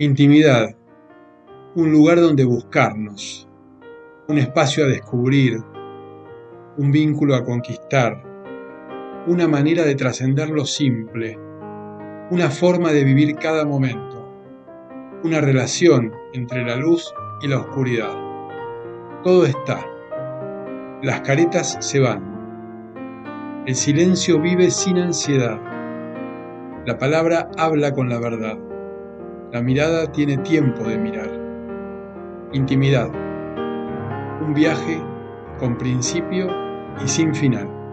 Intimidad, un lugar donde buscarnos, un espacio a descubrir, un vínculo a conquistar, una manera de trascender lo simple, una forma de vivir cada momento, una relación entre la luz y la oscuridad. Todo está. Las caretas se van. El silencio vive sin ansiedad. La palabra habla con la verdad. La mirada tiene tiempo de mirar. Intimidad. Un viaje con principio y sin final.